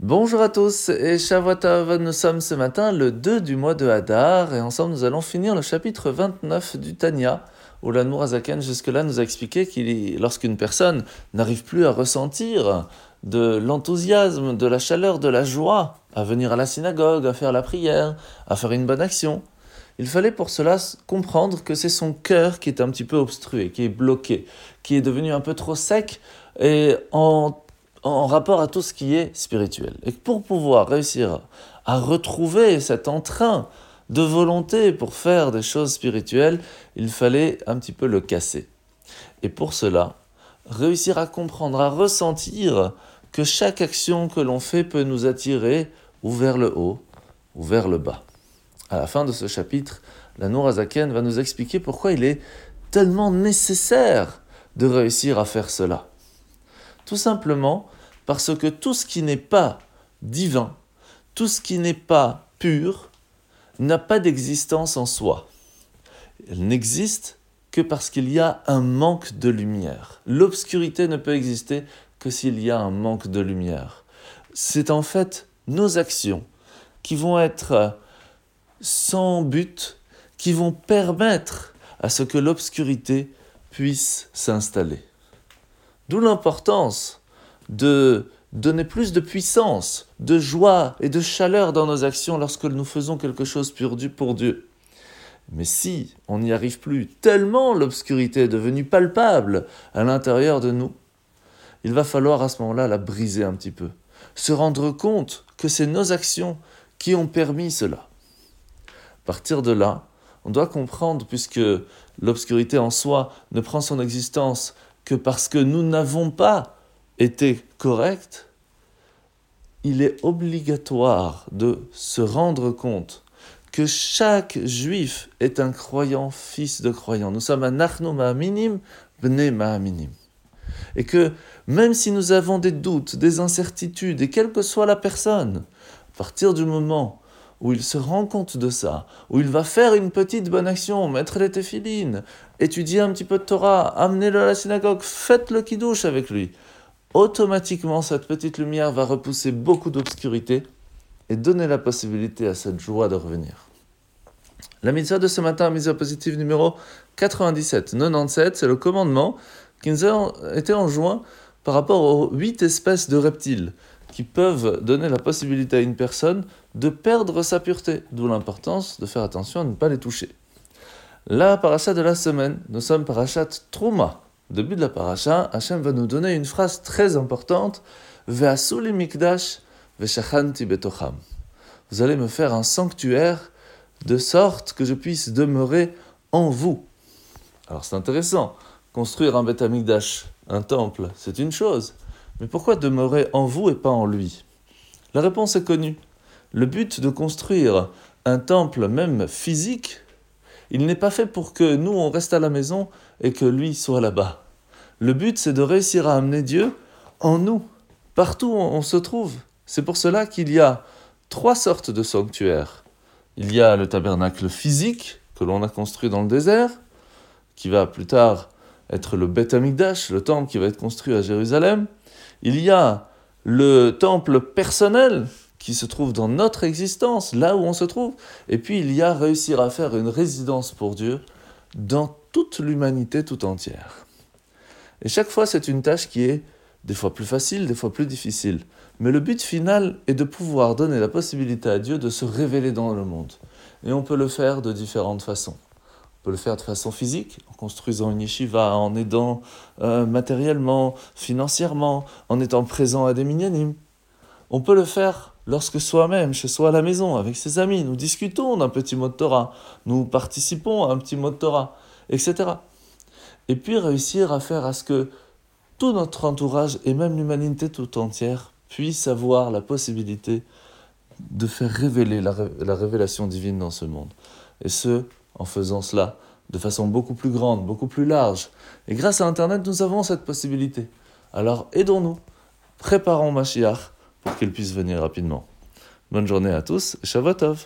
Bonjour à tous et Shavuotov, nous sommes ce matin le 2 du mois de Hadar et ensemble nous allons finir le chapitre 29 du Tanya où l'Anmour Azaken jusque-là nous a expliqué qu'il lorsqu'une personne n'arrive plus à ressentir de l'enthousiasme, de la chaleur, de la joie à venir à la synagogue, à faire la prière, à faire une bonne action, il fallait pour cela comprendre que c'est son cœur qui est un petit peu obstrué, qui est bloqué, qui est devenu un peu trop sec et en en rapport à tout ce qui est spirituel. Et pour pouvoir réussir à retrouver cet entrain de volonté pour faire des choses spirituelles, il fallait un petit peu le casser. Et pour cela, réussir à comprendre, à ressentir que chaque action que l'on fait peut nous attirer ou vers le haut ou vers le bas. À la fin de ce chapitre, la Nourazaken va nous expliquer pourquoi il est tellement nécessaire de réussir à faire cela. Tout simplement parce que tout ce qui n'est pas divin, tout ce qui n'est pas pur, n'a pas d'existence en soi. Elle n'existe que parce qu'il y a un manque de lumière. L'obscurité ne peut exister que s'il y a un manque de lumière. C'est en fait nos actions qui vont être sans but, qui vont permettre à ce que l'obscurité puisse s'installer. D'où l'importance de donner plus de puissance, de joie et de chaleur dans nos actions lorsque nous faisons quelque chose pour Dieu. Mais si on n'y arrive plus, tellement l'obscurité est devenue palpable à l'intérieur de nous, il va falloir à ce moment-là la briser un petit peu, se rendre compte que c'est nos actions qui ont permis cela. À partir de là, on doit comprendre, puisque l'obscurité en soi ne prend son existence que parce que nous n'avons pas était correct, il est obligatoire de se rendre compte que chaque juif est un croyant, fils de croyant. Nous sommes un achno ma'aminim, bne ma'aminim. Et que même si nous avons des doutes, des incertitudes, et quelle que soit la personne, à partir du moment où il se rend compte de ça, où il va faire une petite bonne action, mettre les téphilines, étudier un petit peu de Torah, amener-le à la synagogue, faites le kiddush avec lui, automatiquement cette petite lumière va repousser beaucoup d'obscurité et donner la possibilité à cette joie de revenir. La mitzvah de ce matin, mitzvah positive numéro 97, 97, c'est le commandement qui nous a été enjoint par rapport aux huit espèces de reptiles qui peuvent donner la possibilité à une personne de perdre sa pureté, d'où l'importance de faire attention à ne pas les toucher. La parachat de la semaine, nous sommes parachat Trouma, début de la paracha, Hachem va nous donner une phrase très importante Ve'asuli mikdash. Vous allez me faire un sanctuaire de sorte que je puisse demeurer en vous. Alors c'est intéressant, construire un Beth un temple, c'est une chose. Mais pourquoi demeurer en vous et pas en lui? La réponse est connue. Le but de construire un temple, même physique, il n'est pas fait pour que nous, on reste à la maison et que lui soit là-bas. Le but, c'est de réussir à amener Dieu en nous, partout où on se trouve. C'est pour cela qu'il y a trois sortes de sanctuaires. Il y a le tabernacle physique que l'on a construit dans le désert, qui va plus tard être le Beth Amikdash, le temple qui va être construit à Jérusalem. Il y a le temple personnel qui se trouve dans notre existence, là où on se trouve. Et puis il y a réussir à faire une résidence pour Dieu dans toute l'humanité tout entière. Et chaque fois, c'est une tâche qui est des fois plus facile, des fois plus difficile. Mais le but final est de pouvoir donner la possibilité à Dieu de se révéler dans le monde. Et on peut le faire de différentes façons. On peut le faire de façon physique, en construisant une yeshiva, en aidant euh, matériellement, financièrement, en étant présent à des minyanim. On peut le faire lorsque soi-même, chez soi à la maison, avec ses amis, nous discutons d'un petit mot de Torah, nous participons à un petit mot de Torah, etc. Et puis réussir à faire à ce que tout notre entourage et même l'humanité tout entière puisse avoir la possibilité de faire révéler la, la, révélation divine dans ce monde. Et ce, en faisant cela de façon beaucoup plus grande, beaucoup plus large. Et grâce à Internet, nous avons cette possibilité. Alors aidons-nous, préparons Mashiach pour qu'il puisse venir rapidement. Bonne journée à tous, Shavuot